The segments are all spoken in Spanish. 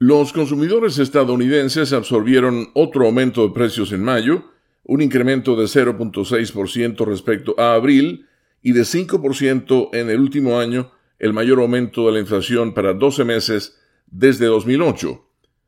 Los consumidores estadounidenses absorbieron otro aumento de precios en mayo, un incremento de 0.6% respecto a abril y de 5% en el último año, el mayor aumento de la inflación para 12 meses desde 2008.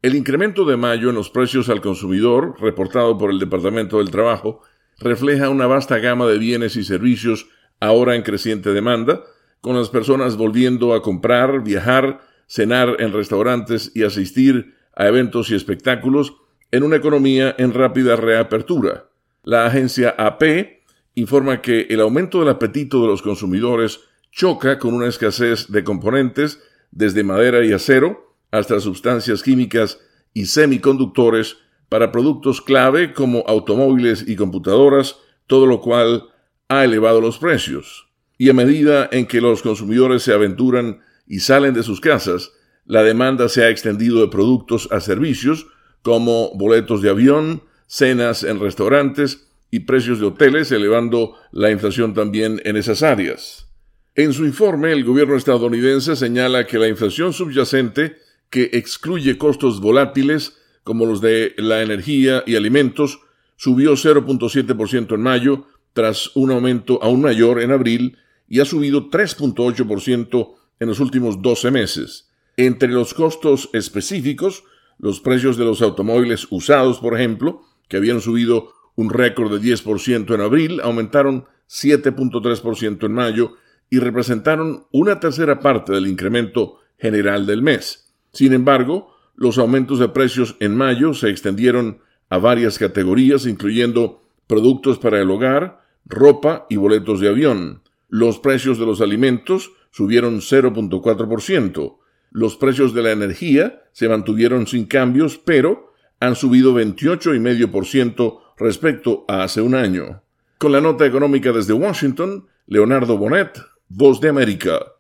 El incremento de mayo en los precios al consumidor, reportado por el Departamento del Trabajo, refleja una vasta gama de bienes y servicios ahora en creciente demanda, con las personas volviendo a comprar, viajar, cenar en restaurantes y asistir a eventos y espectáculos en una economía en rápida reapertura. La agencia AP informa que el aumento del apetito de los consumidores choca con una escasez de componentes desde madera y acero hasta sustancias químicas y semiconductores para productos clave como automóviles y computadoras, todo lo cual ha elevado los precios. Y a medida en que los consumidores se aventuran y salen de sus casas, la demanda se ha extendido de productos a servicios como boletos de avión, cenas en restaurantes y precios de hoteles, elevando la inflación también en esas áreas. En su informe, el gobierno estadounidense señala que la inflación subyacente, que excluye costos volátiles como los de la energía y alimentos, subió 0.7% en mayo, tras un aumento aún mayor en abril, y ha subido 3.8% en los últimos 12 meses. Entre los costos específicos, los precios de los automóviles usados, por ejemplo, que habían subido un récord de 10% en abril, aumentaron 7.3% en mayo y representaron una tercera parte del incremento general del mes. Sin embargo, los aumentos de precios en mayo se extendieron a varias categorías, incluyendo productos para el hogar, ropa y boletos de avión. Los precios de los alimentos subieron 0.4%. Los precios de la energía se mantuvieron sin cambios, pero han subido 28,5% respecto a hace un año. Con la nota económica desde Washington, Leonardo Bonet, Voz de América.